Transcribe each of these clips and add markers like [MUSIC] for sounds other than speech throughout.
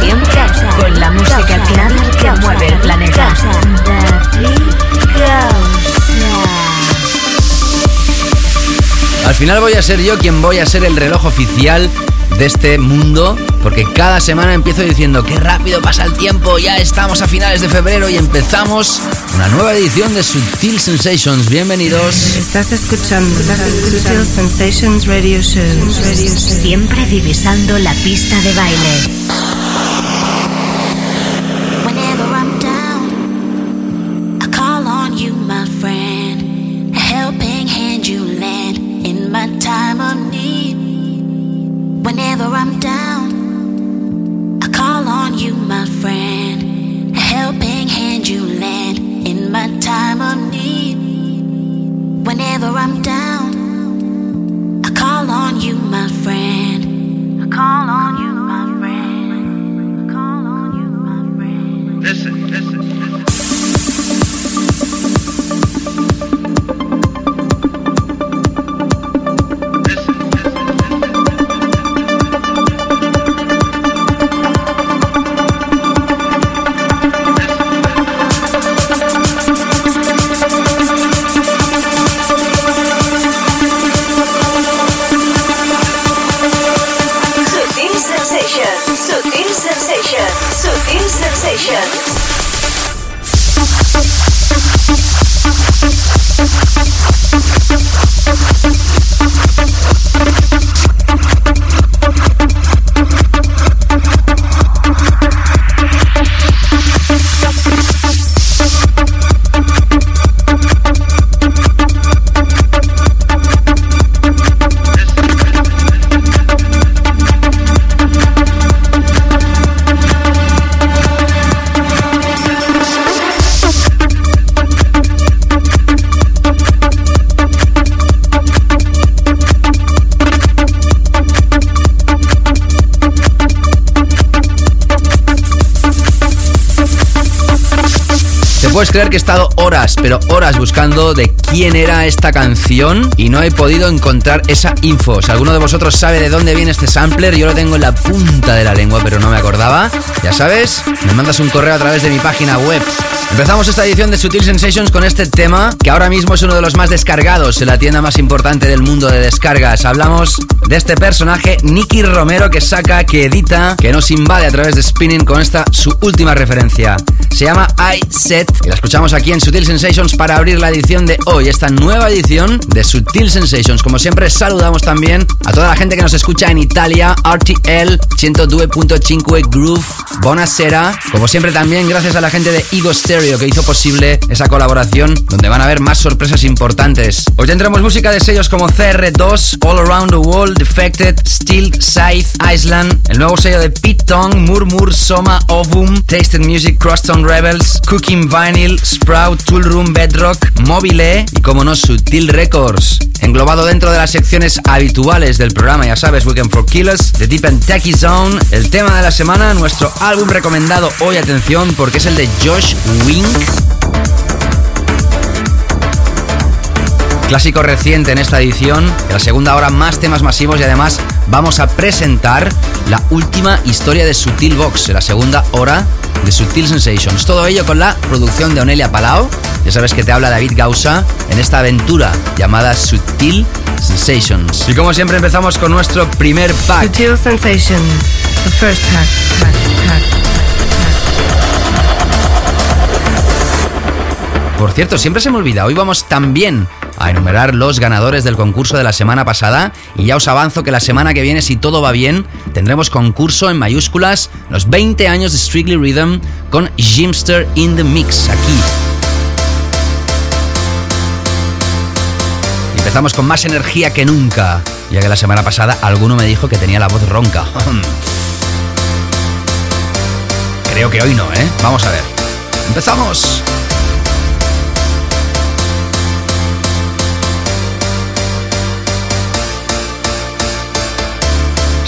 Siempre con la música clara que mueve el planeta. Al final voy a ser yo quien voy a ser el reloj oficial de este mundo, porque cada semana empiezo diciendo qué rápido pasa el tiempo, ya estamos a finales de febrero y empezamos una nueva edición de Sutil Sensations. Bienvenidos. Estás escuchando Sutil Sensations Radio Show. Siempre divisando la pista de baile. Creer que he estado horas, pero horas buscando de quién era esta canción y no he podido encontrar esa info? Si alguno de vosotros sabe de dónde viene este sampler, yo lo tengo en la punta de la lengua, pero no me acordaba. Ya sabes, me mandas un correo a través de mi página web. Empezamos esta edición de Sutil Sensations con este tema, que ahora mismo es uno de los más descargados en la tienda más importante del mundo de descargas. Hablamos de este personaje, Nicky Romero, que saca, que edita, que nos invade a través de Spinning con esta su última referencia. Se llama I Set y la escuchamos aquí en Sutil Sensations para abrir la edición de hoy, esta nueva edición de Sutil Sensations. Como siempre, saludamos también a toda la gente que nos escucha en Italia, RTL 102.5 Groove, Bonasera. Como siempre, también gracias a la gente de Ego Stereo que hizo posible esa colaboración, donde van a haber más sorpresas importantes. Hoy tendremos música de sellos como CR2, All Around the World, Defected, Steel, Scythe, Island, el nuevo sello de Pete Tong, Murmur, Soma, Ovum, Tasted Music, Crosstown Rebels, Cooking Vinyl, Sprout, Tool Room, Bedrock, Mobile y como no, Sutil Records. Englobado dentro de las secciones habituales del programa, ya sabes, Weekend for Killers, The Deep and Techie Zone, el tema de la semana, nuestro álbum recomendado hoy, atención, porque es el de Josh Wink. Clásico reciente en esta edición, en la segunda hora más temas masivos y además vamos a presentar la última historia de Sutil Box, en la segunda hora de Sutil Sensations. Todo ello con la producción de Onelia Palau. Ya sabes que te habla David Gausa en esta aventura llamada Sutil Sensations. Y como siempre empezamos con nuestro primer pack. Sutil Sensations, the first pack, pack, pack, Por cierto, siempre se me olvida, hoy vamos también a enumerar los ganadores del concurso de la semana pasada y ya os avanzo que la semana que viene, si todo va bien, tendremos concurso en mayúsculas los 20 años de Strictly Rhythm con Jimster in the Mix aquí. Empezamos con más energía que nunca, ya que la semana pasada alguno me dijo que tenía la voz ronca. [LAUGHS] Creo que hoy no, ¿eh? Vamos a ver. ¡Empezamos!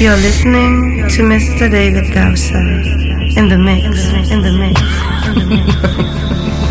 You're listening to Mr. David Gausser in the mix, in the mix, in the mix.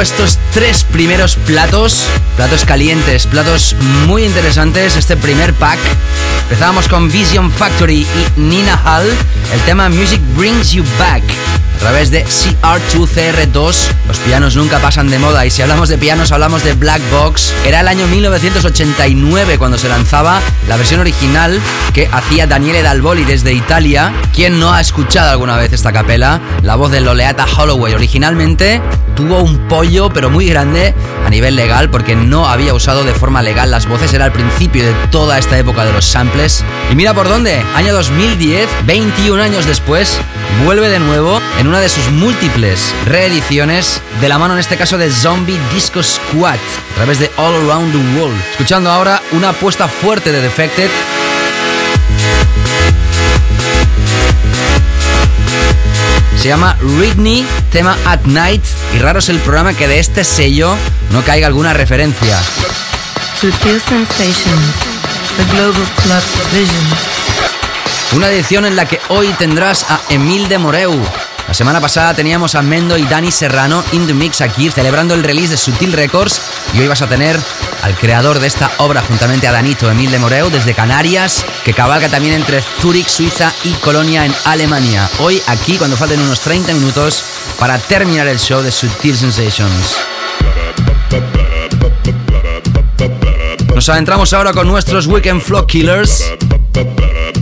Estos tres primeros platos, platos calientes, platos muy interesantes, este primer pack. Empezábamos con Vision Factory y Nina Hall, el tema Music Brings You Back a través de CR2CR2. Los pianos nunca pasan de moda y si hablamos de pianos hablamos de Black Box. Era el año 1989 cuando se lanzaba la versión original que hacía Daniele Dalboli desde Italia. ¿Quién no ha escuchado alguna vez esta capela? La voz de Loleata Holloway. Originalmente tuvo un pollo pero muy grande a nivel legal porque no había usado de forma legal las voces. Era el principio de toda esta época de los samples. Y mira por dónde, año 2010, 21 años después, vuelve de nuevo en una de sus múltiples reediciones, de la mano en este caso de Zombie Disco Squad, a través de All Around the World. Escuchando ahora una apuesta fuerte de Defected. Se llama Ridney, tema At Night, y raro es el programa que de este sello no caiga alguna referencia. Sutil Sensations, The Global Club Vision. Una edición en la que hoy tendrás a Emil de Moreu. La semana pasada teníamos a Mendo y Dani Serrano in the mix aquí celebrando el release de Sutil Records y hoy vas a tener al creador de esta obra juntamente a Danito Emil de Moreu desde Canarias que cabalga también entre Zurich, Suiza y Colonia en Alemania. Hoy aquí cuando falten unos 30 minutos para terminar el show de Sutil Sensations. Nos adentramos ahora con nuestros Weekend Flow Killers.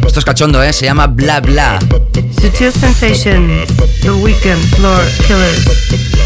Esto es cachondo, ¿eh? Se llama Bla Bla. Sutil Sensations, The Weekend Floor Killers.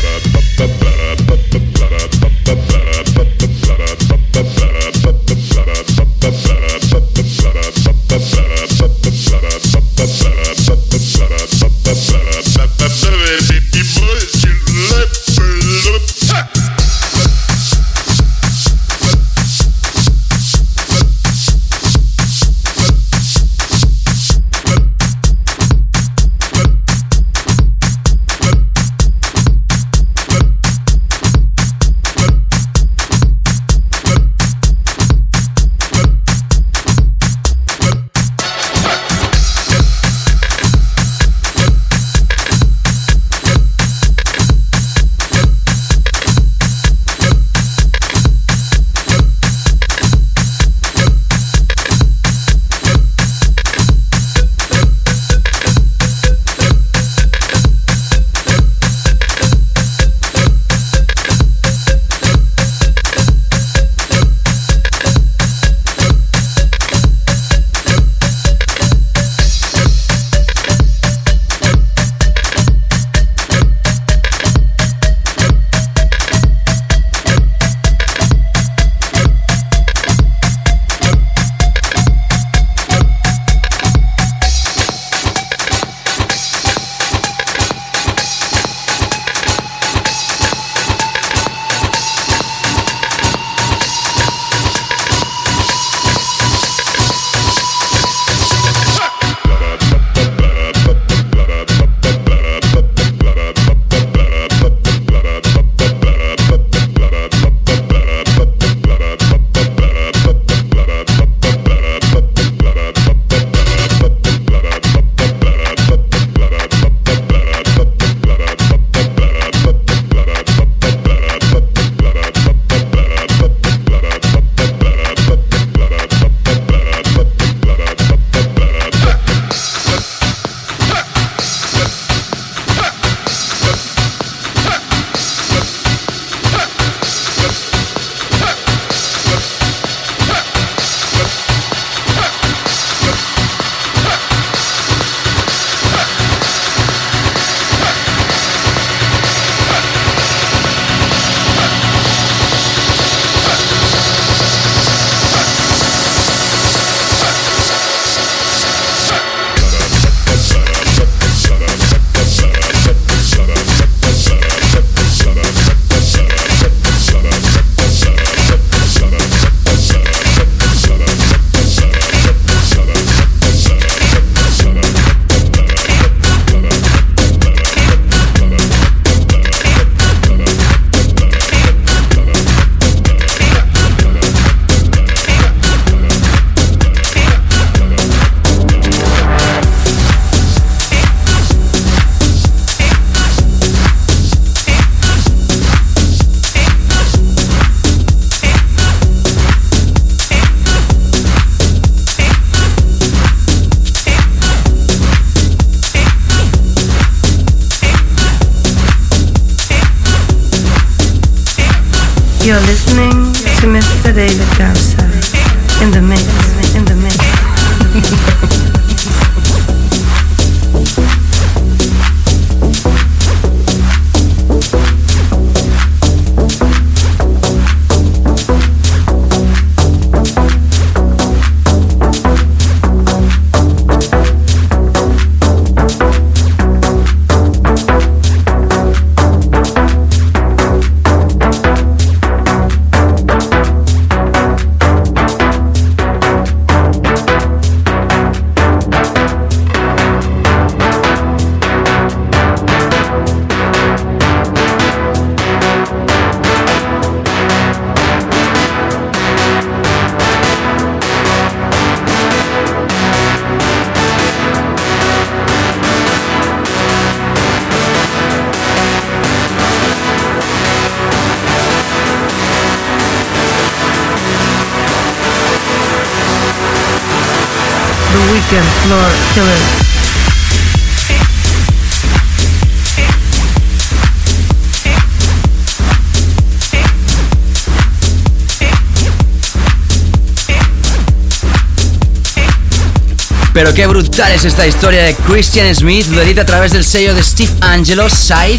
Pero qué brutal es esta historia de Christian Smith, lo edita a través del sello de Steve Angelo, Side.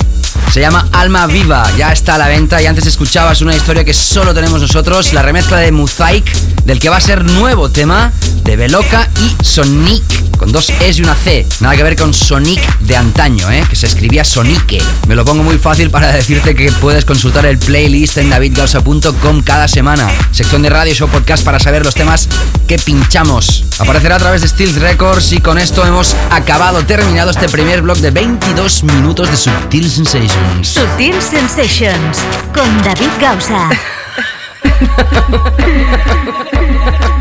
Se llama Alma Viva, ya está a la venta y antes escuchabas una historia que solo tenemos nosotros, la remezcla de Mosaic, del que va a ser nuevo tema de Beloca y Sonic, con dos S y una C. Nada que ver con Sonic de antaño, ¿eh? que se escribía Sonique. Me lo pongo muy fácil para decirte que puedes consultar el playlist en davidgausa.com cada semana. Sección de radio, show, podcast para saber los temas que pinchamos. Aparecerá a través de Steel Records y con esto hemos acabado, terminado este primer blog de 22 minutos de Subtil Sensations. Sutil Sensations con David Gausa. [LAUGHS]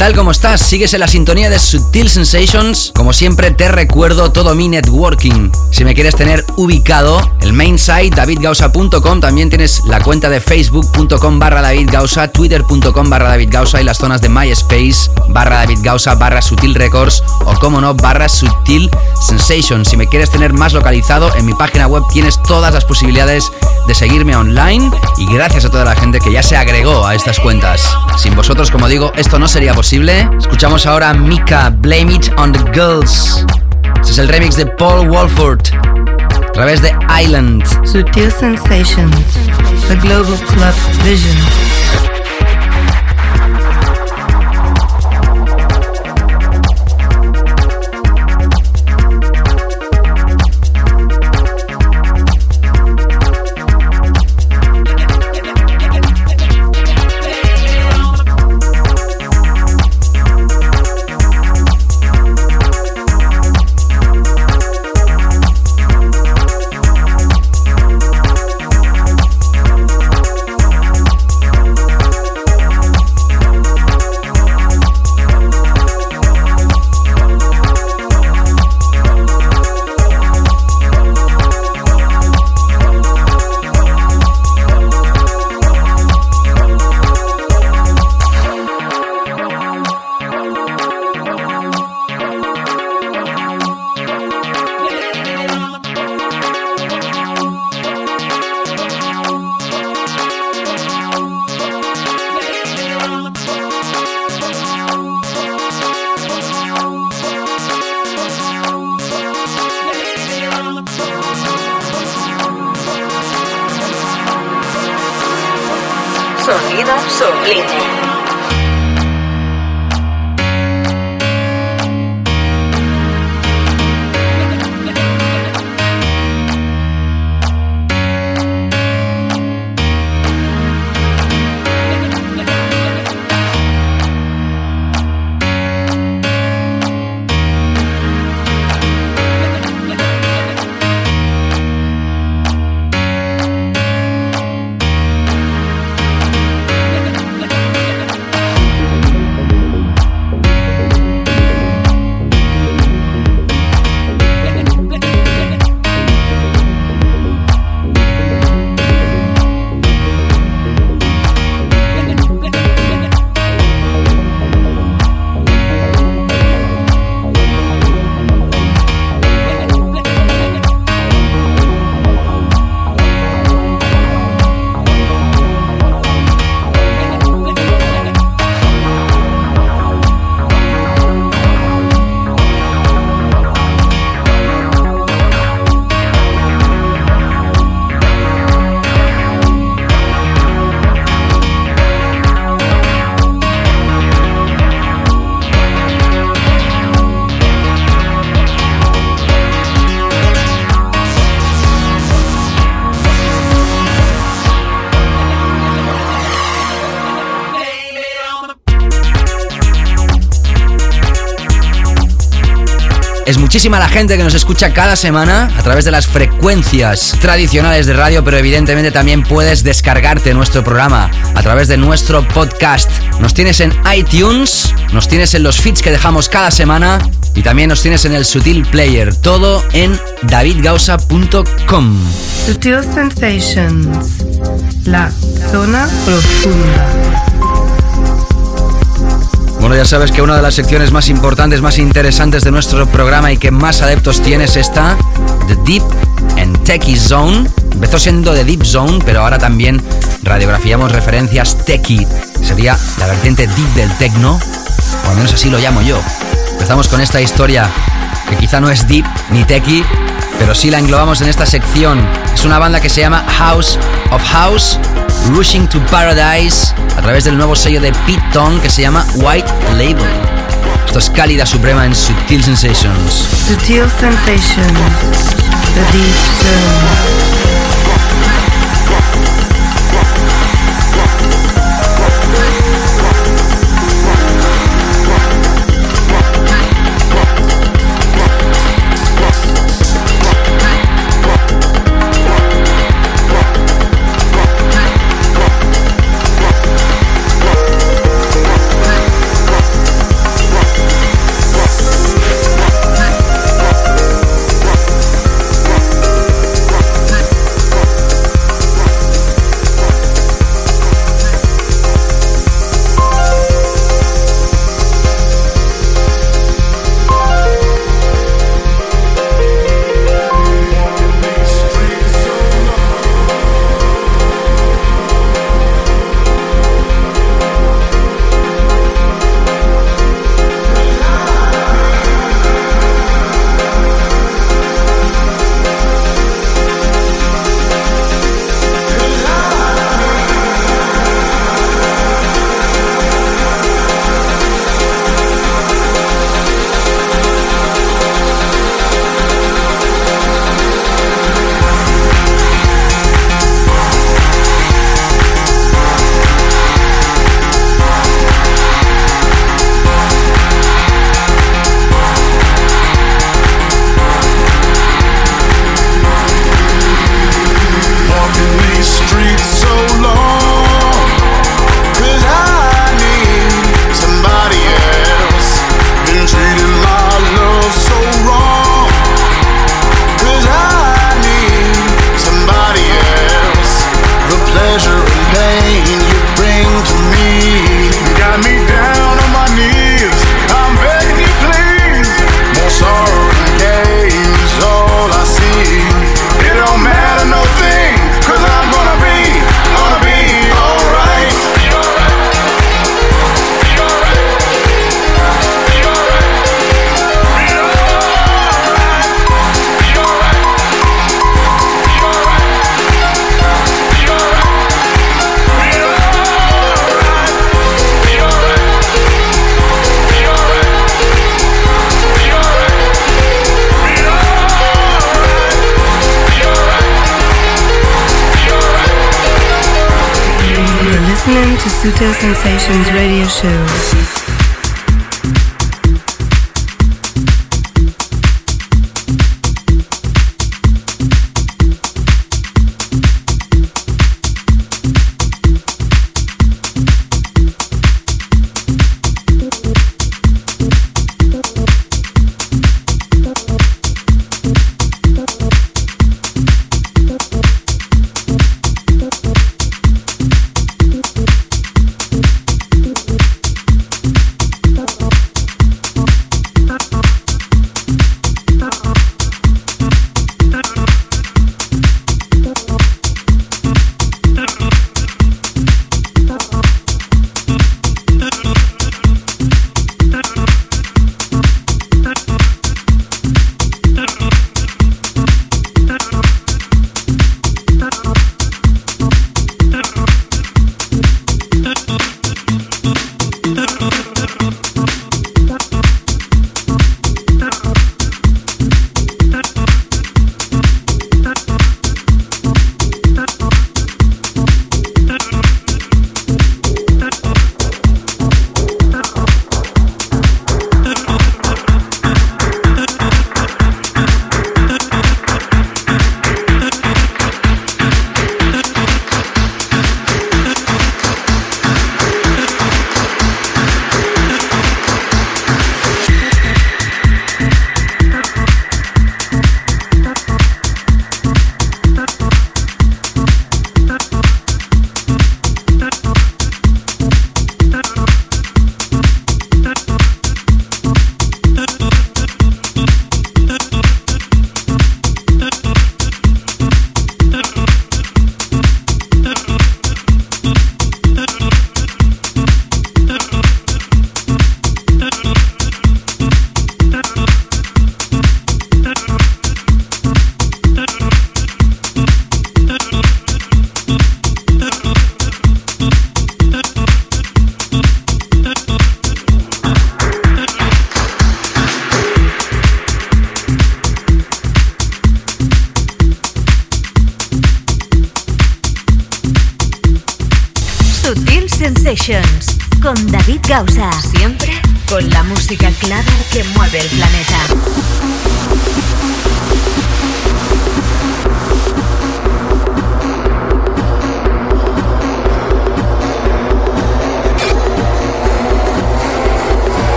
tal? ¿Cómo estás? Sigues en la sintonía de Subtil Sensations. Como siempre te recuerdo todo mi networking. Si me quieres tener ubicado, el main site davidgausa.com, también tienes la cuenta de facebook.com barra davidgausa, twitter.com barra davidgausa y las zonas de MySpace barra davidgausa barra Sutil Records o como no barra Sutil Sensations. Si me quieres tener más localizado, en mi página web tienes todas las posibilidades de seguirme online y gracias a toda la gente que ya se agregó a estas cuentas. Sin vosotros, como digo, esto no sería posible. Escuchamos ahora Mika, Blame It on the Girls. Este es el remix de Paul Walford a través de Island. Sutil Sensations, the Global Club Vision. Es muchísima la gente que nos escucha cada semana a través de las frecuencias tradicionales de radio, pero evidentemente también puedes descargarte nuestro programa a través de nuestro podcast. Nos tienes en iTunes, nos tienes en los feeds que dejamos cada semana y también nos tienes en el Sutil Player. Todo en davidgausa.com. Sutil Sensations, la zona profunda. Bueno, ya sabes que una de las secciones más importantes, más interesantes de nuestro programa y que más adeptos tiene es esta, The Deep and Techie Zone. Empezó siendo The Deep Zone, pero ahora también radiografiamos referencias techie. Sería la vertiente deep del techno, o al menos así lo llamo yo. Empezamos con esta historia que quizá no es deep ni techie, pero sí la englobamos en esta sección. Es una banda que se llama House of House, Rushing to Paradise, a través del nuevo sello de Pete Tong que se llama White Label. Esto es cálida suprema en Sutil Sensations. Sutil Sensations, The Deep Zone. Sensations Radio Show.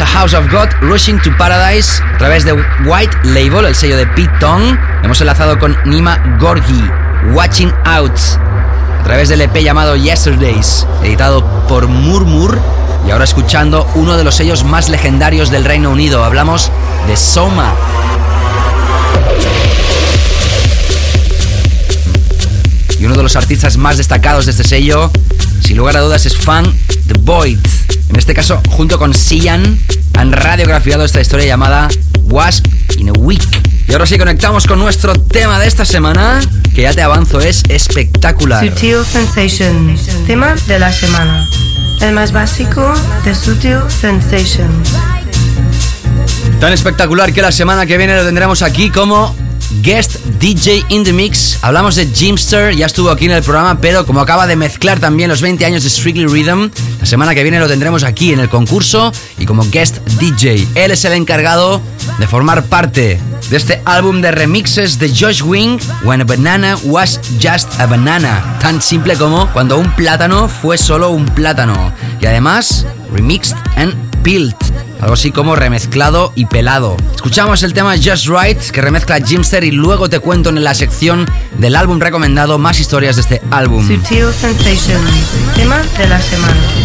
A House of God, Rushing to Paradise, a través de White Label, el sello de Pete Tong. Hemos enlazado con Nima Gorgi, Watching Out, a través del EP llamado Yesterdays, editado por Murmur. Y ahora escuchando uno de los sellos más legendarios del Reino Unido. Hablamos de Soma. Y uno de los artistas más destacados de este sello, sin lugar a dudas, es Fan The Void. En este caso, junto con Sian, han radiografiado esta historia llamada Wasp in a Week. Y ahora sí conectamos con nuestro tema de esta semana, que ya te avanzo, es espectacular. Sutil Sensations, tema de la semana. El más básico de Sutil Sensations. Tan espectacular que la semana que viene lo tendremos aquí como guest DJ in the mix. Hablamos de Jimster, ya estuvo aquí en el programa, pero como acaba de mezclar también los 20 años de Strictly Rhythm, la semana que viene lo tendremos aquí en el concurso y como guest DJ. Él es el encargado de formar parte de este álbum de remixes de Josh Wing, When a Banana Was Just a Banana. Tan simple como cuando un plátano fue solo un plátano. Y además, remixed and peeled. Algo así como remezclado y pelado. Escuchamos el tema Just Right que remezcla Jimster y luego te cuento en la sección del álbum recomendado más historias de este álbum. Sutil Sensations, tema de la semana.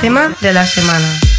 Tema de la semana.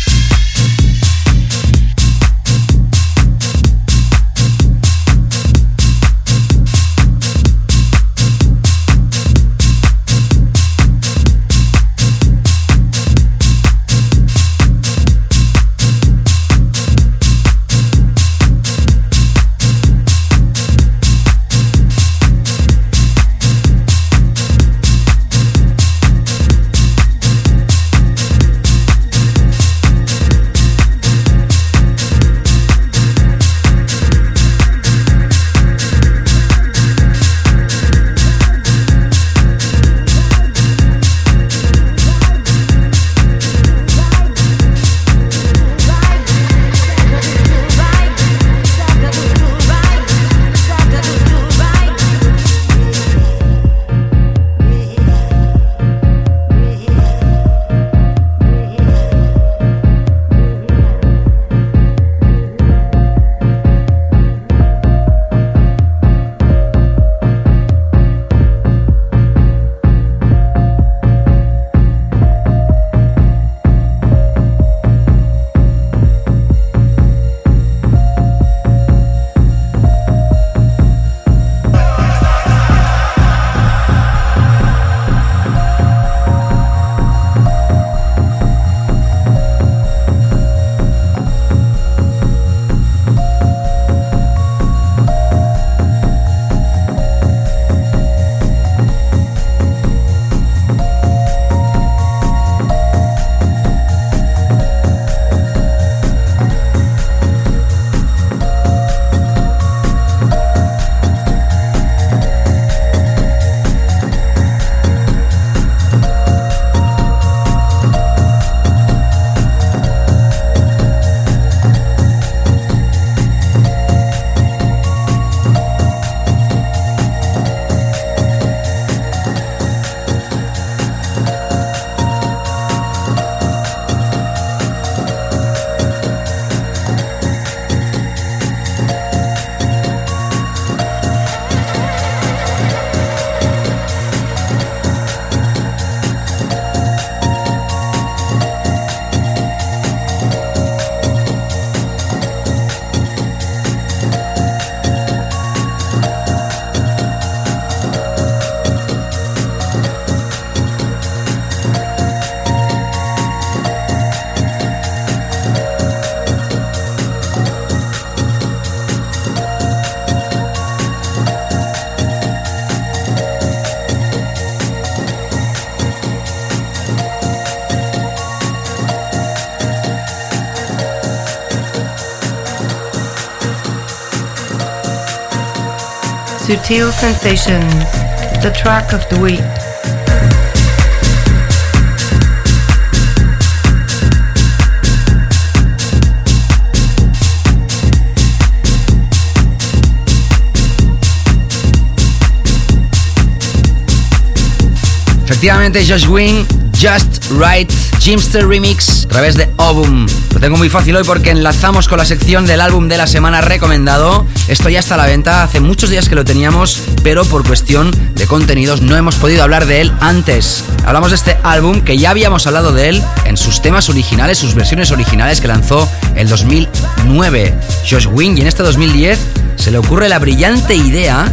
Sutil Sensations, the track of the week. Efectivamente, Josh Wing, Just Right, Jimster Remix, a través de Obum. Lo tengo muy fácil hoy porque enlazamos con la sección del álbum de la semana recomendado. Esto ya está a la venta, hace muchos días que lo teníamos, pero por cuestión de contenidos no hemos podido hablar de él antes. Hablamos de este álbum que ya habíamos hablado de él en sus temas originales, sus versiones originales que lanzó el 2009 Josh Wing y en este 2010 se le ocurre la brillante idea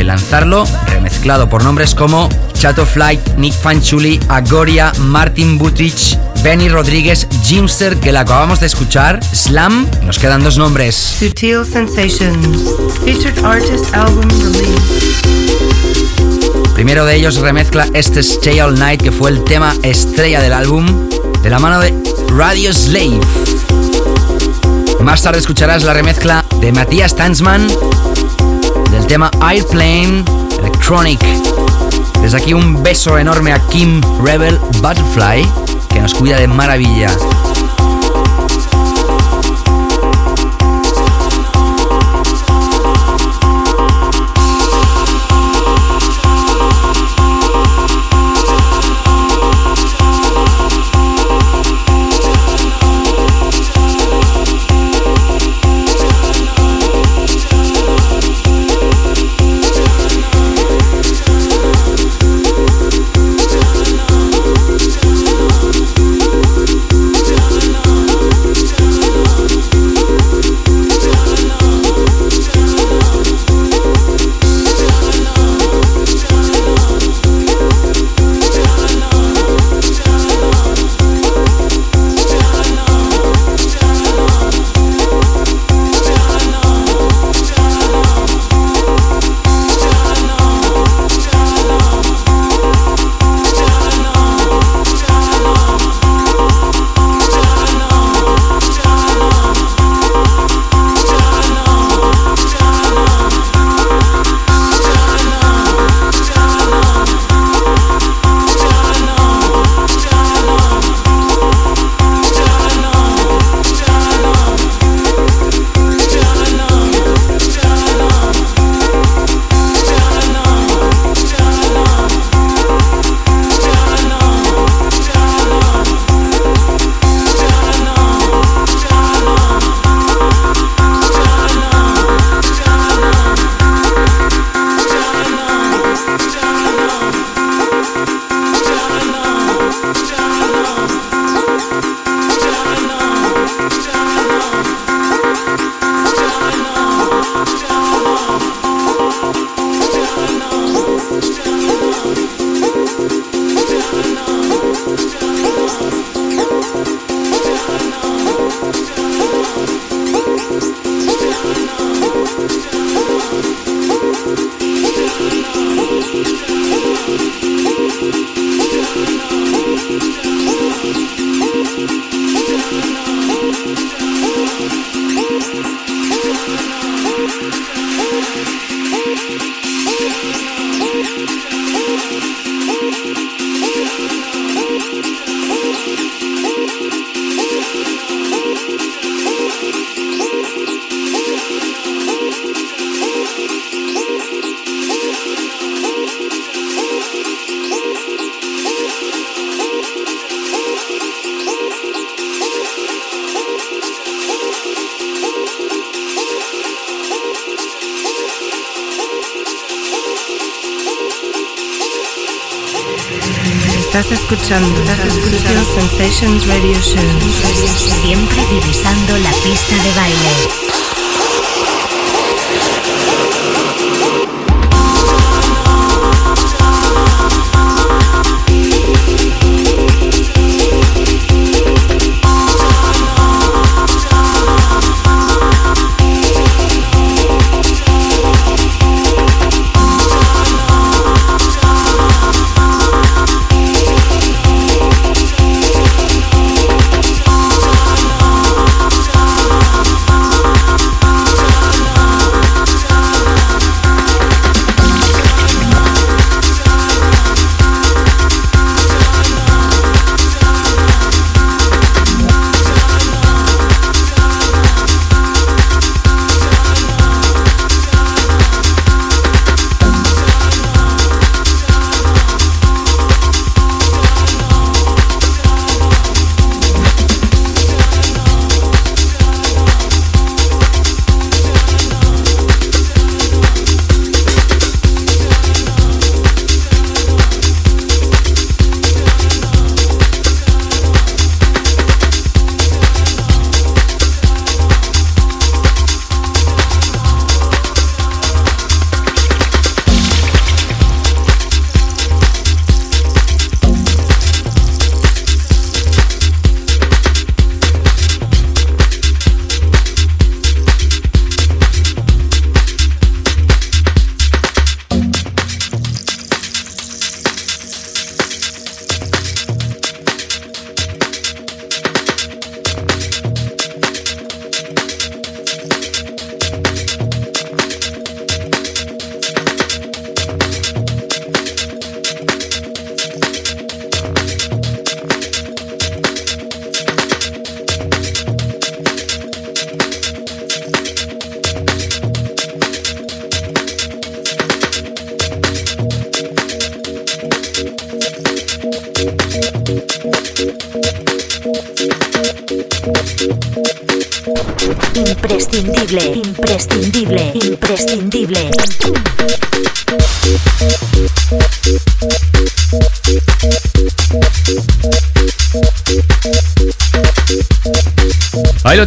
de lanzarlo remezclado por nombres como Chato Flight, Nick Fanchuli, Agoria, Martin Butrich, Benny Rodríguez, Jimster, que la acabamos de escuchar, Slam, nos quedan dos nombres. Sutil Sensations, featured artist album release. Primero de ellos remezcla este Stay All Night, que fue el tema estrella del álbum, de la mano de Radio Slave. Más tarde escucharás la remezcla de Matías Tanzman del tema Airplane Electronic. Desde aquí un beso enorme a Kim Rebel Butterfly, que nos cuida de maravilla. Estás escuchando, Sensations Radio Show. Siempre divisando la pista de baile.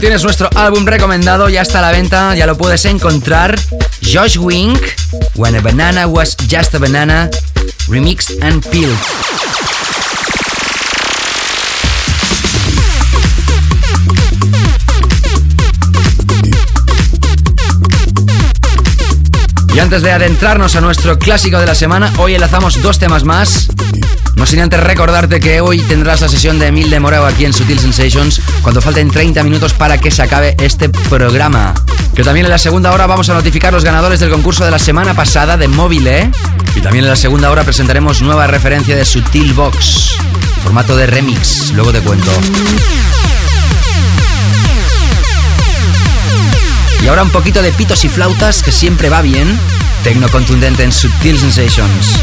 Tienes, nuestro álbum recomendado, ya está a la venta, ya lo puedes encontrar. Josh Wink, When a Banana Was Just a Banana, remixed and peeled. Y antes de adentrarnos a nuestro clásico de la semana, hoy enlazamos dos temas más. No sin antes recordarte que hoy tendrás la sesión de Emil de Morao aquí en Sutil Sensations cuando falten 30 minutos para que se acabe este programa. Que también en la segunda hora vamos a notificar los ganadores del concurso de la semana pasada de Mobile. Y también en la segunda hora presentaremos nueva referencia de Sutil Box, formato de remix. Luego te cuento. Y ahora un poquito de pitos y flautas que siempre va bien. Tecno contundente en Sutil Sensations.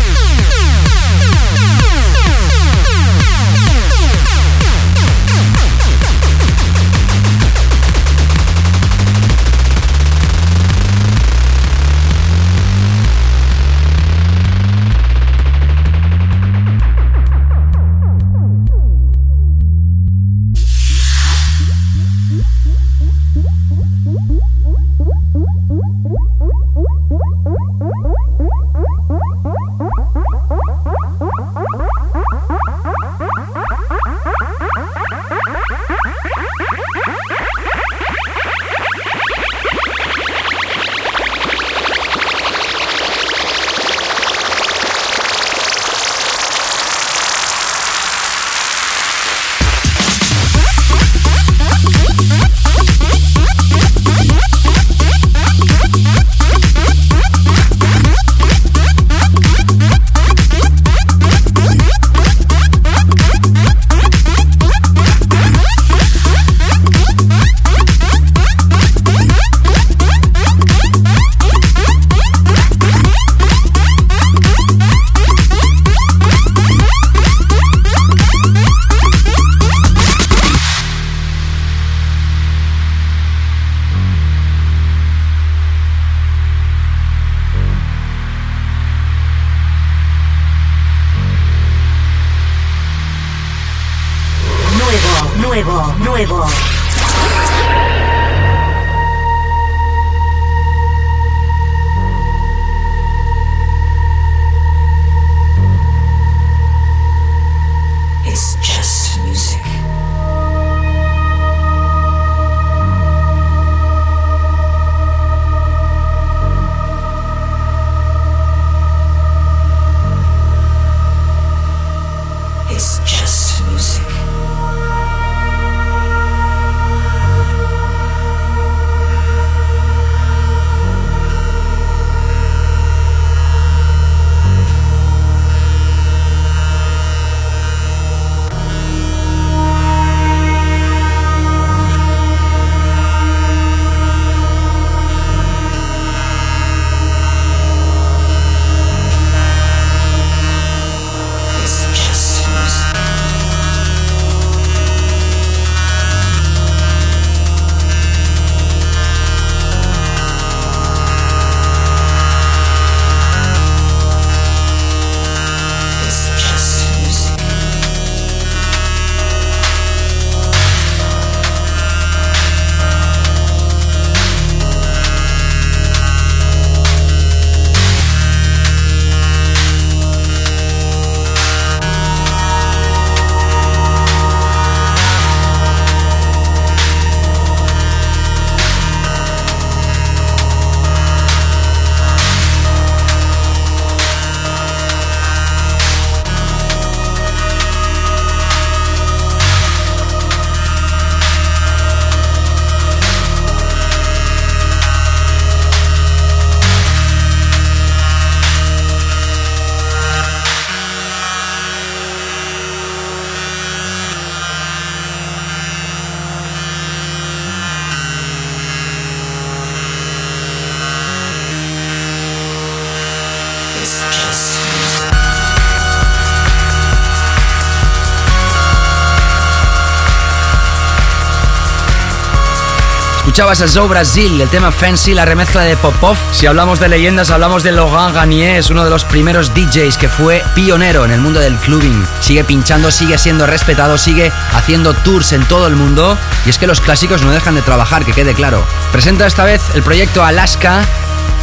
Escuchabas a Zoe Brasil, el tema Fancy, la remezcla de Popov. Si hablamos de leyendas, hablamos de Laurent Garnier, uno de los primeros DJs que fue pionero en el mundo del clubbing. Sigue pinchando, sigue siendo respetado, sigue haciendo tours en todo el mundo. Y es que los clásicos no dejan de trabajar, que quede claro. Presenta esta vez el proyecto Alaska,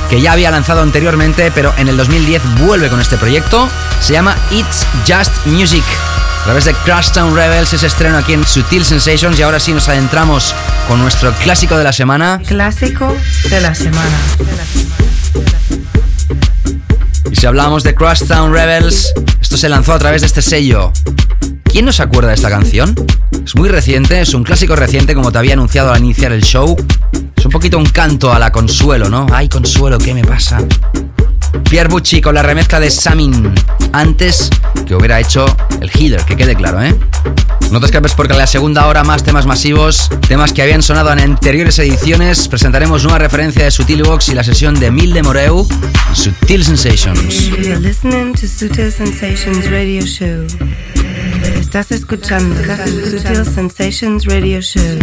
que ya había lanzado anteriormente, pero en el 2010 vuelve con este proyecto. Se llama It's Just Music. A través de Crashtown Rebels ese estreno aquí en Sutil Sensations y ahora sí nos adentramos con nuestro clásico de la semana. Clásico de la semana. Y si hablamos de Crashtown Rebels, esto se lanzó a través de este sello. ¿Quién no se acuerda de esta canción? Es muy reciente, es un clásico reciente como te había anunciado al iniciar el show. Es un poquito un canto a la consuelo, ¿no? Ay, consuelo, ¿qué me pasa? Pierre Bucci con la remezcla de Samin antes que hubiera hecho el healer, que quede claro, ¿eh? No te escapes porque en la segunda hora más temas masivos, temas que habían sonado en anteriores ediciones. Presentaremos una referencia de Sutil Box y la sesión de Mil de Moreu, Sutil Sensations. Estás escuchando Sutil Sensations Radio Show.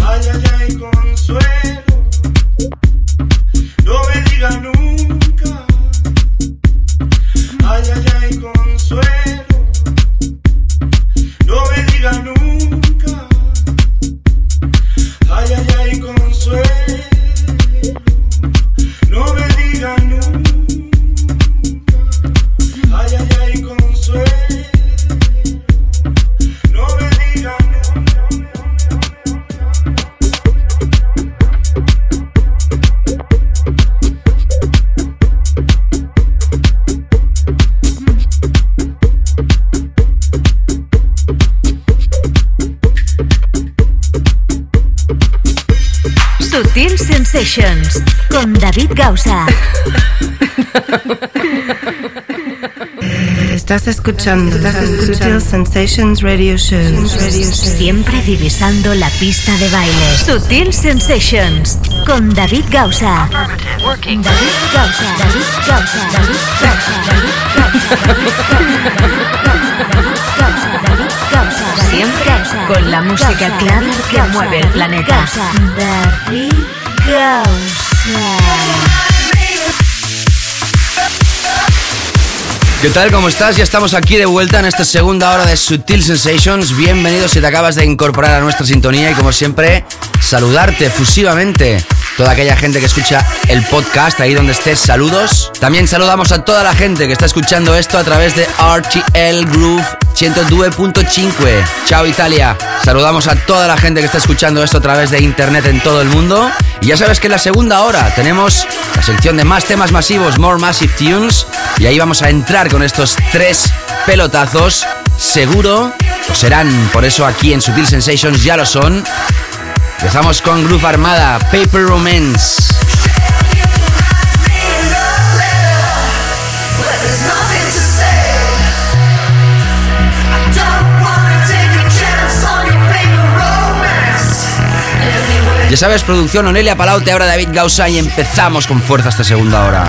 David Gausa. Estás escuchando Sutil Sensations Radio Show. Siempre divisando la pista de baile. Sutil Sensations con David Gausa. David Gausa. David Gausa. David Gausa. David Gausa. David Gausa. Siempre con la música clara que mueve el planeta. David Gausa. ¿Qué tal? ¿Cómo estás? Ya estamos aquí de vuelta en esta segunda hora de Sutil Sensations. Bienvenido si te acabas de incorporar a nuestra sintonía y como siempre, saludarte efusivamente. Toda aquella gente que escucha el podcast ahí donde estés, saludos. También saludamos a toda la gente que está escuchando esto a través de RTL Groove 102.5. Chao Italia. Saludamos a toda la gente que está escuchando esto a través de internet en todo el mundo. Y ya sabes que en la segunda hora tenemos la sección de más temas masivos, More Massive Tunes. Y ahí vamos a entrar con estos tres pelotazos. Seguro lo serán, por eso aquí en Sutil Sensations ya lo son. Empezamos con Groove Armada, Paper Romance. Ya sabes, producción Onelia Palaute, ahora David Gausa y empezamos con fuerza esta segunda hora.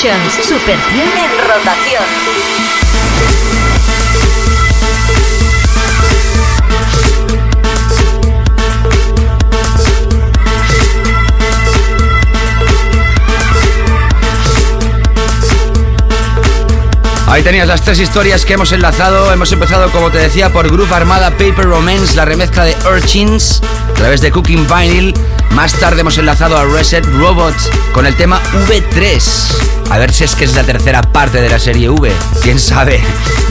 Sensations. Super tiene rotación. Ahí tenías las tres historias que hemos enlazado. Hemos empezado, como te decía, por Groove Armada Paper Romance, la remezcla de Urchins, a través de Cooking Vinyl. Más tarde hemos enlazado a Reset Robots con el tema V3. A ver si es que es la tercera parte de la serie V. Quién sabe.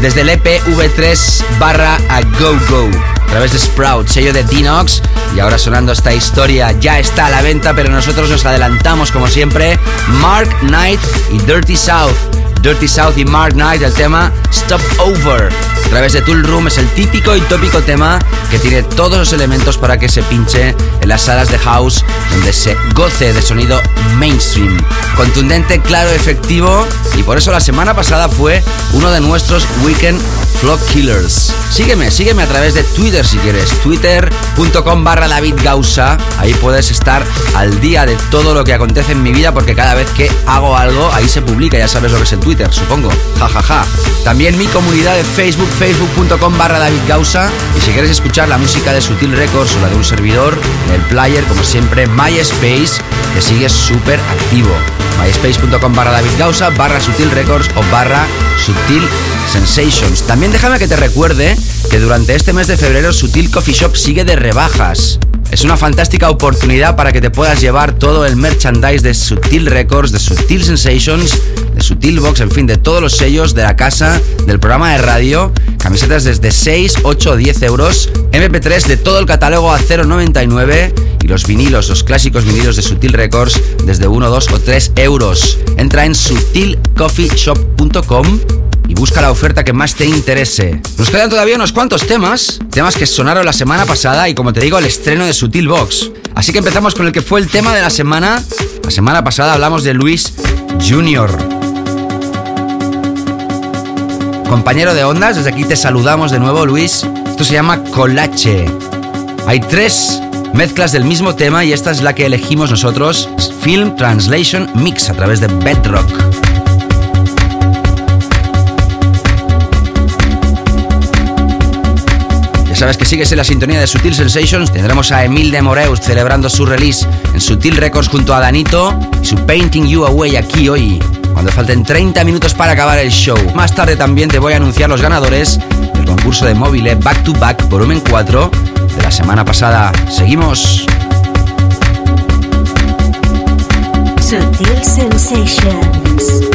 Desde el EP V3 barra a Go Go. A través de Sprout, sello de Dinox. Y ahora sonando esta historia ya está a la venta, pero nosotros nos adelantamos como siempre. Mark Knight y Dirty South. Dirty South y Mark Knight, el tema Stop Over. A través de Tool Room es el típico y tópico tema que tiene todos los elementos para que se pinche en las salas de house donde se goce de sonido mainstream. Contundente, claro, efectivo y por eso la semana pasada fue uno de nuestros Weekend Flock Killers. Sígueme, sígueme a través de Twitter si quieres, twitter.com barra David Gausa. Ahí puedes estar al día de todo lo que acontece en mi vida porque cada vez que hago algo, ahí se publica, ya sabes lo que es en Twitter, supongo. Ja, ja, ja. También mi comunidad de Facebook, facebook.com barra David Gausa. Y si quieres escuchar la música de Sutil Records o la de un servidor, en el player, como siempre, MySpace, que sigue súper activo. MySpace.com barra David Gausa, barra Sutil Records o barra Sutil Sensations. También déjame que te recuerde que durante este mes de febrero Sutil Coffee Shop sigue de rebajas. Es una fantástica oportunidad para que te puedas llevar todo el merchandise de Sutil Records, de Sutil Sensations, Sutil Box, en fin, de todos los sellos de la casa, del programa de radio. Camisetas desde 6, 8 o 10 euros. MP3 de todo el catálogo a 0,99. Y los vinilos, los clásicos vinilos de Sutil Records desde 1, 2 o 3 euros. Entra en sutilcoffeeshop.com y busca la oferta que más te interese. Nos quedan todavía unos cuantos temas, temas que sonaron la semana pasada y como te digo, el estreno de Sutil Box. Así que empezamos con el que fue el tema de la semana. La semana pasada hablamos de Luis Junior. Compañero de ondas, desde aquí te saludamos de nuevo, Luis. Esto se llama Colache. Hay tres mezclas del mismo tema y esta es la que elegimos nosotros. Film Translation Mix a través de Bedrock. sabes que sigues en la sintonía de Sutil Sensations. Tendremos a Emil de Moreus celebrando su release en Sutil Records junto a Danito y su Painting You Away aquí hoy, cuando falten 30 minutos para acabar el show. Más tarde también te voy a anunciar los ganadores del concurso de móviles Back to Back Volumen 4 de la semana pasada. Seguimos. Sutil Sensations.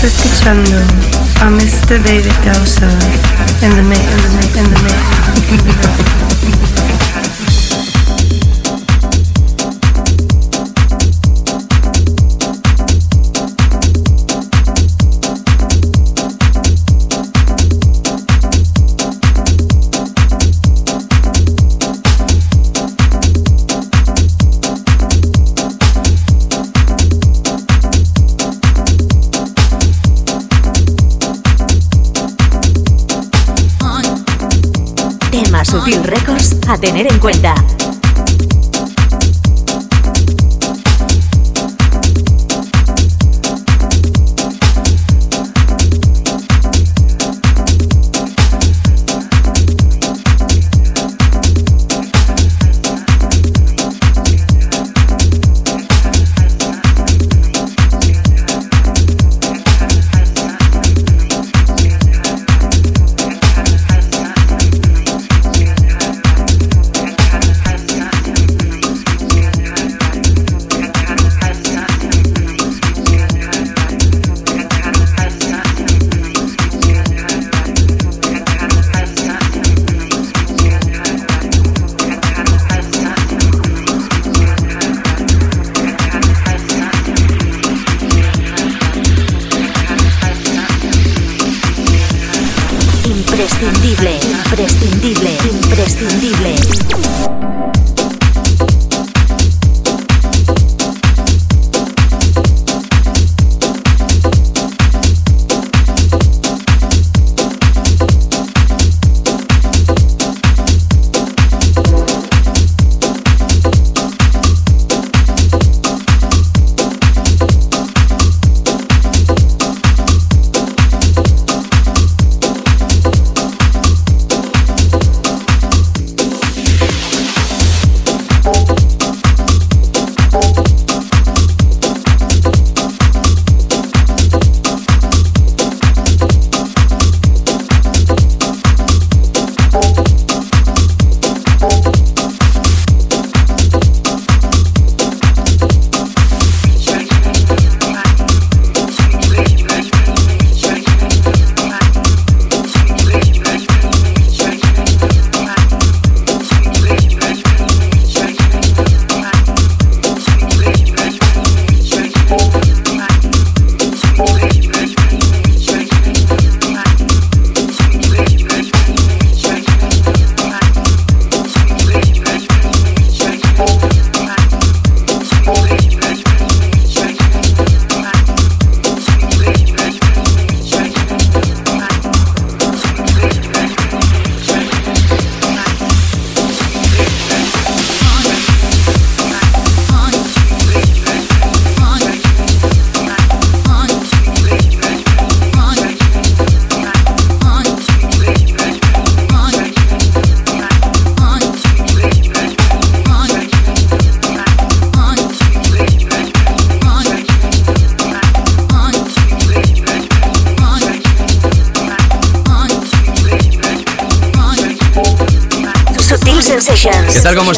Escuchando a Mr. David Gausa in the mix, in the mix, in the mix. A tener en cuenta.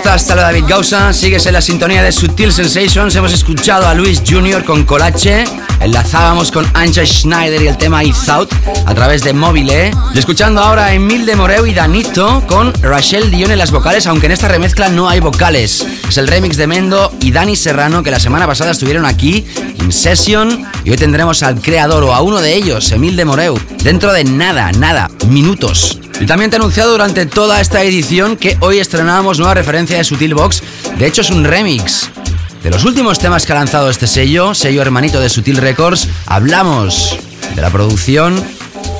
Estás? Tal David Gausa. Sigues en la sintonía de Sutil Sensations. Hemos escuchado a Luis Jr. con Colache. Enlazábamos con Anja Schneider y el tema It's Out a través de Mobile. Y escuchando ahora a Emil de Moreu y Danito con Rachel Dion en las vocales, aunque en esta remezcla no hay vocales. Es el remix de Mendo y Dani Serrano que la semana pasada estuvieron aquí en Session y hoy tendremos al creador o a uno de ellos, Emil de Moreu, dentro de nada, nada, minutos. Y también te he anunciado durante toda esta edición que hoy estrenábamos nueva referencia de Sutil Box. De hecho, es un remix. De los últimos temas que ha lanzado este sello, sello hermanito de Sutil Records, hablamos de la producción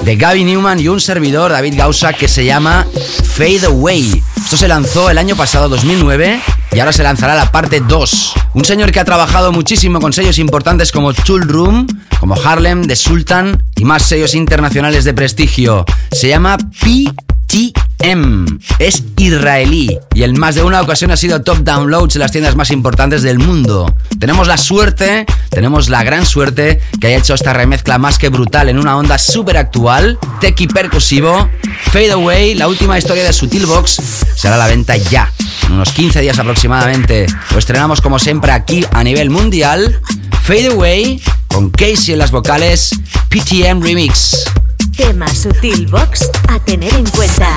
de Gaby Newman y un servidor, David Gausa, que se llama Fade Away. Esto se lanzó el año pasado, 2009, y ahora se lanzará la parte 2. Un señor que ha trabajado muchísimo con sellos importantes como Tool Room, como Harlem, The Sultan y más sellos internacionales de prestigio. Se llama PTM. Es israelí y en más de una ocasión ha sido top downloads en las tiendas más importantes del mundo. Tenemos la suerte, tenemos la gran suerte que haya hecho esta remezcla más que brutal en una onda súper actual, y percusivo. Fade Away, la última historia de Sutil Box, será a la venta ya, en unos 15 días aproximadamente. Lo estrenamos como siempre aquí a nivel mundial. Fade Away, con Casey en las vocales, PTM Remix. Tema Sutil Box a tener en cuenta.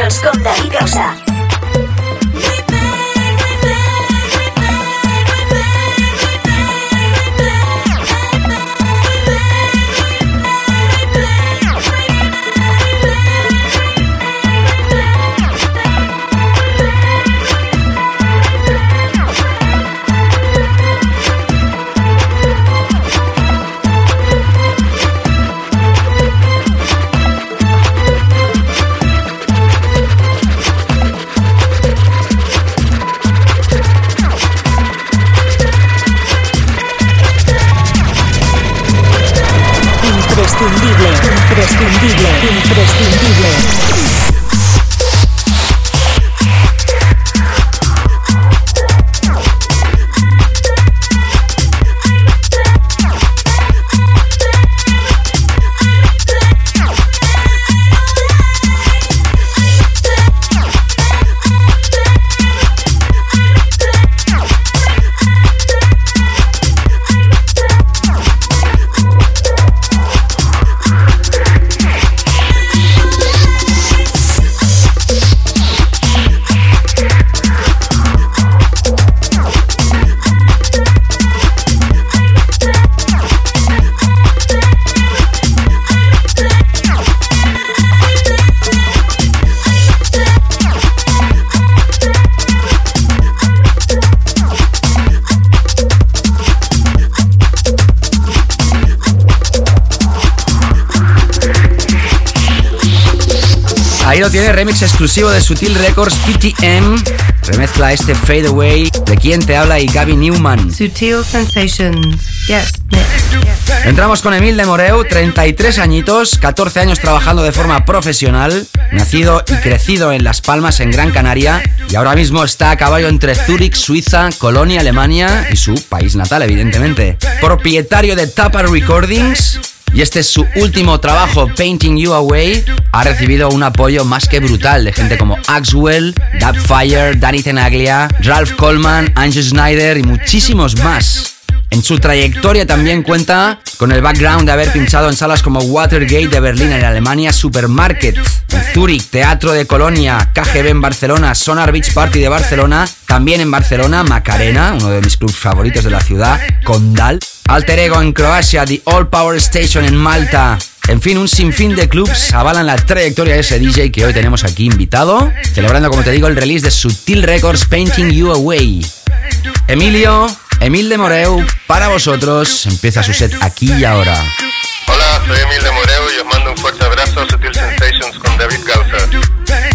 Sutil Sensations con David Gausa. Remix exclusivo de Sutil Records PTM. Remezcla este Fade Away de quien te habla y Gaby Newman. Sutil Sensations. Yes. Entramos con Emil de Moreu, 33 añitos, 14 años trabajando de forma profesional, nacido y crecido en Las Palmas, en Gran Canaria, y ahora mismo está a caballo entre Zúrich, Suiza, Colonia, Alemania y su país natal, evidentemente. Propietario de Tapa Recordings, Y este es su último trabajo, Painting You Away. Ha recibido un apoyo más que brutal de gente como Axwell, Dubfire, Danny Tenaglia, Ralph Coleman, Andrew Snyder y muchísimos más. En su trayectoria también cuenta con el background de haber pinchado en salas como Watergate de Berlín en Alemania, Supermarket en Zurich, Teatro de Colonia, KGB en Barcelona, Sonar Beach Party de Barcelona, también en Barcelona, Macarena, uno de mis clubs favoritos de la ciudad, Condal, Alter Ego en Croacia, The All Power Station en Malta, en fin, un sinfín de clubs avalan la trayectoria de ese DJ que hoy tenemos aquí invitado, celebrando, como te digo, el release de Sutil Records Painting You Away. Emilio, Emil de Moreu, para vosotros, empieza su set aquí y ahora. Hola, soy Emil de Moreu y os mando un fuerte abrazo a Sutil Sensations con David Gausa.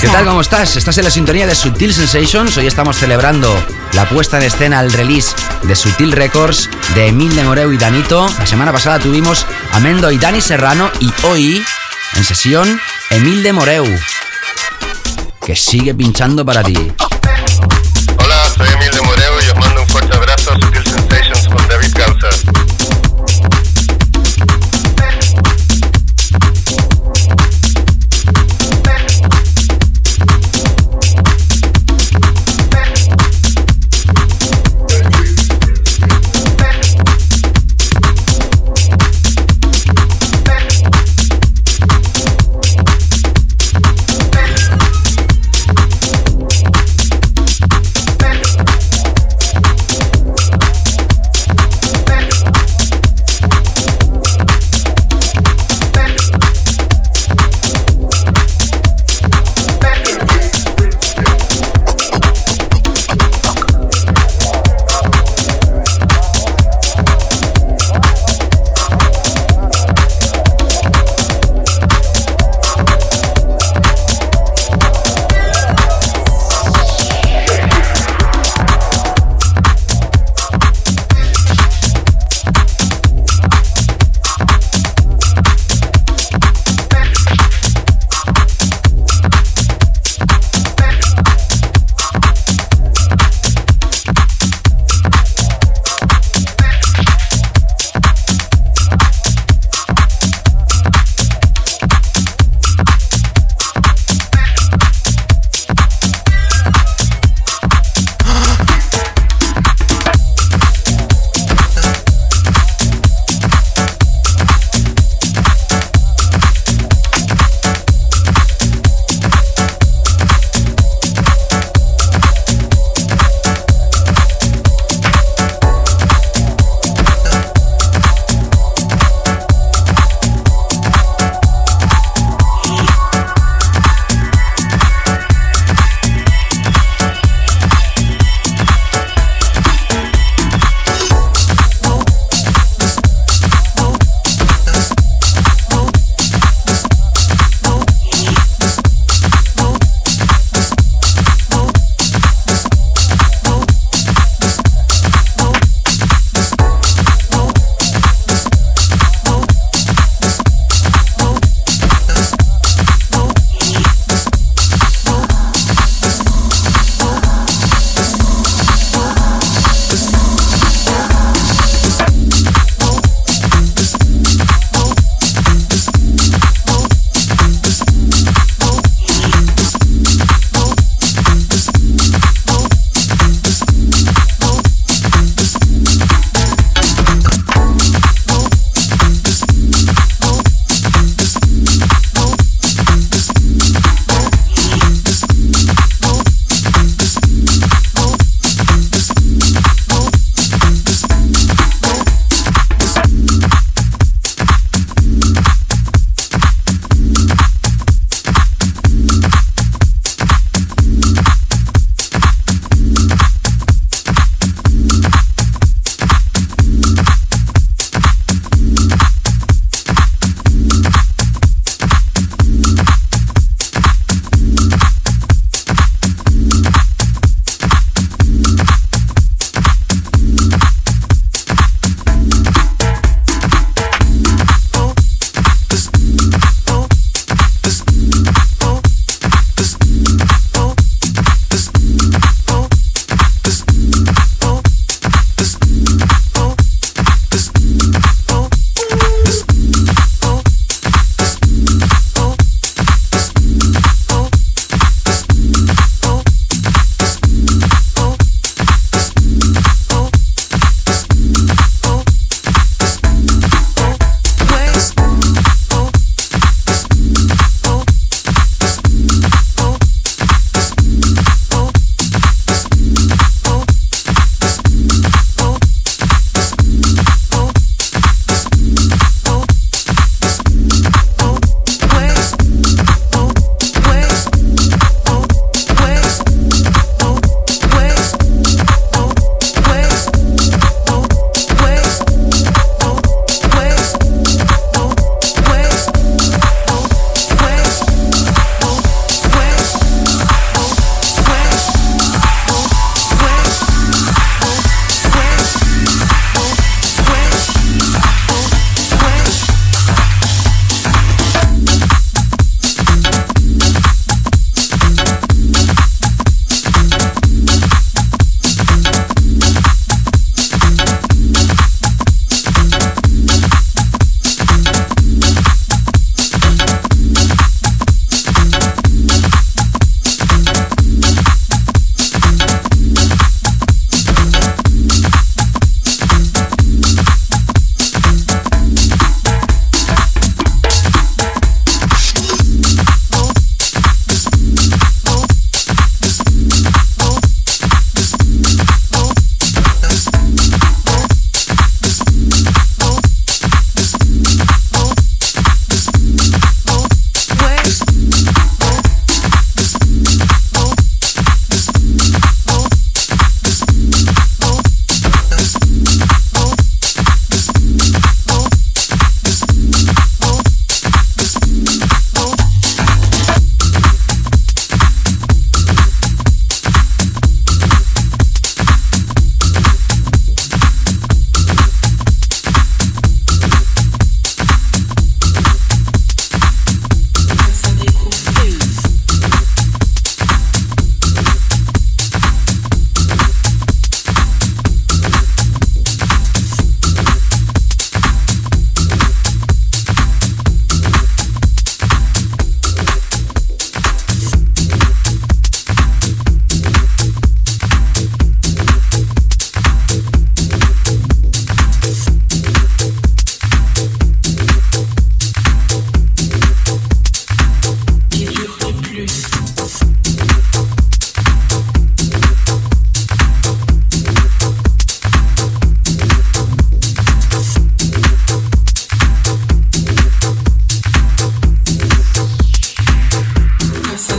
¿Qué tal? ¿Cómo estás? Estás en la sintonía de Sutil Sensations. Hoy estamos celebrando la puesta en escena, el release de Sutil Records de Emil de Moreu y Danito. La semana pasada tuvimos a Mendo y Dani Serrano y hoy, en sesión, Emil de Moreu, que sigue pinchando para ti.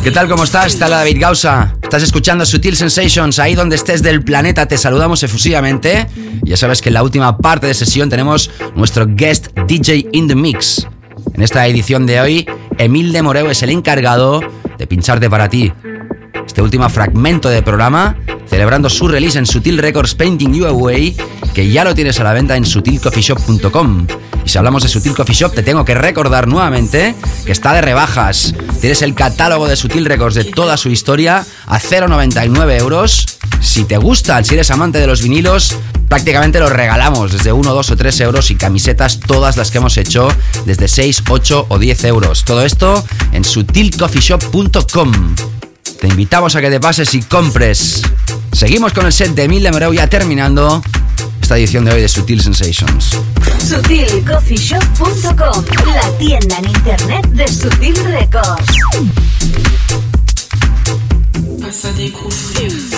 ¿Qué tal? ¿Cómo estás? Está David Gausa. Estás escuchando Sutil Sensations. Ahí donde estés del planeta te saludamos efusivamente. Ya sabes que en la última parte de sesión tenemos nuestro guest DJ in the mix. En esta edición de hoy, Emil de Moreu es el encargado de pincharte para ti este último fragmento de programa, celebrando su release en Sutil Records Painting You Away, que ya lo tienes a la venta en sutilcoffeeshop.com. Y si hablamos de Sutil Coffee Shop, te tengo que recordar nuevamente que está de rebajas. Tienes el catálogo de Sutil Records de toda su historia a 0,99 euros. Si te gustan, si eres amante de los vinilos, prácticamente los regalamos desde 1, 2 o 3 euros y camisetas todas las que hemos hecho desde 6, 8 o 10 euros. Todo esto en sutilcoffeeshop.com. Te invitamos a que te pases y compres. Seguimos con el set de Emil Lemereu ya terminando esta edición de hoy de Sutil Sensations. SutilCoffeeShop.com La tienda en internet de Sutil Records. Passe à découvrir.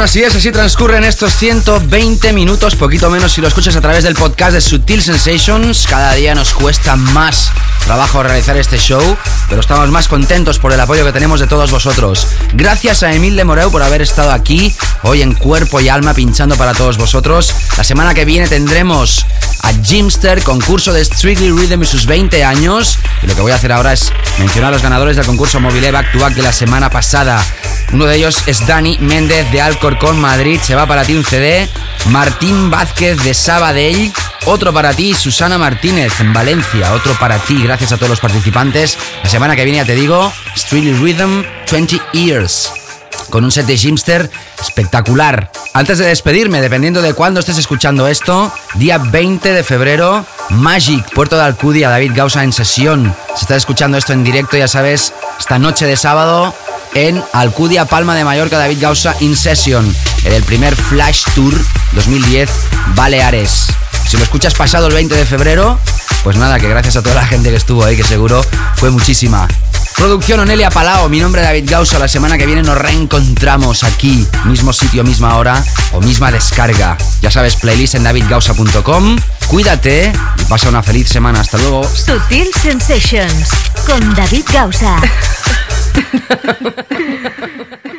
Bueno, así es, así transcurren estos 120 minutos, poquito menos si lo escuchas a través del podcast de Sutil Sensations. Cada día nos cuesta más trabajo realizar este show, pero estamos más contentos por el apoyo que tenemos de todos vosotros. Gracias a Emil de Moreu por haber estado aquí hoy en cuerpo y alma pinchando para todos vosotros. La semana que viene tendremos a Jimster, concurso de Strictly Rhythm y sus 20 años. Y lo que voy a hacer ahora es mencionar a los ganadores del concurso Mobile Back to Back la semana pasada. Uno de ellos es Dani Méndez de Alcorcón, Madrid. Se va para ti un CD. Martín Vázquez de Sabadell. Otro para ti, Susana Martínez en Valencia. Otro para ti, gracias a todos los participantes. La semana que viene, ya te digo, Strictly Rhythm 20 Years con un set de Jimster espectacular. Antes de despedirme, dependiendo de cuándo estés escuchando esto, día 20 de febrero, Magic, Puerto de Alcudia, David Gausa en sesión. Si estás escuchando esto en directo, ya sabes, esta noche de sábado en Alcudia, Palma de Mallorca, David Gausa in session, en el primer Flash Tour 2010 Baleares. Si lo escuchas pasado el 20 de febrero, pues nada, que gracias a toda la gente que estuvo ahí, que seguro fue muchísima. Producción Onelia Palao, mi nombre es David Gausa. La semana que viene nos reencontramos aquí, mismo sitio, misma hora o misma descarga. Ya sabes, playlist en davidgausa.com. Cuídate y pasa una feliz semana. Hasta luego. Sutil Sensations con David Gausa. [LAUGHS]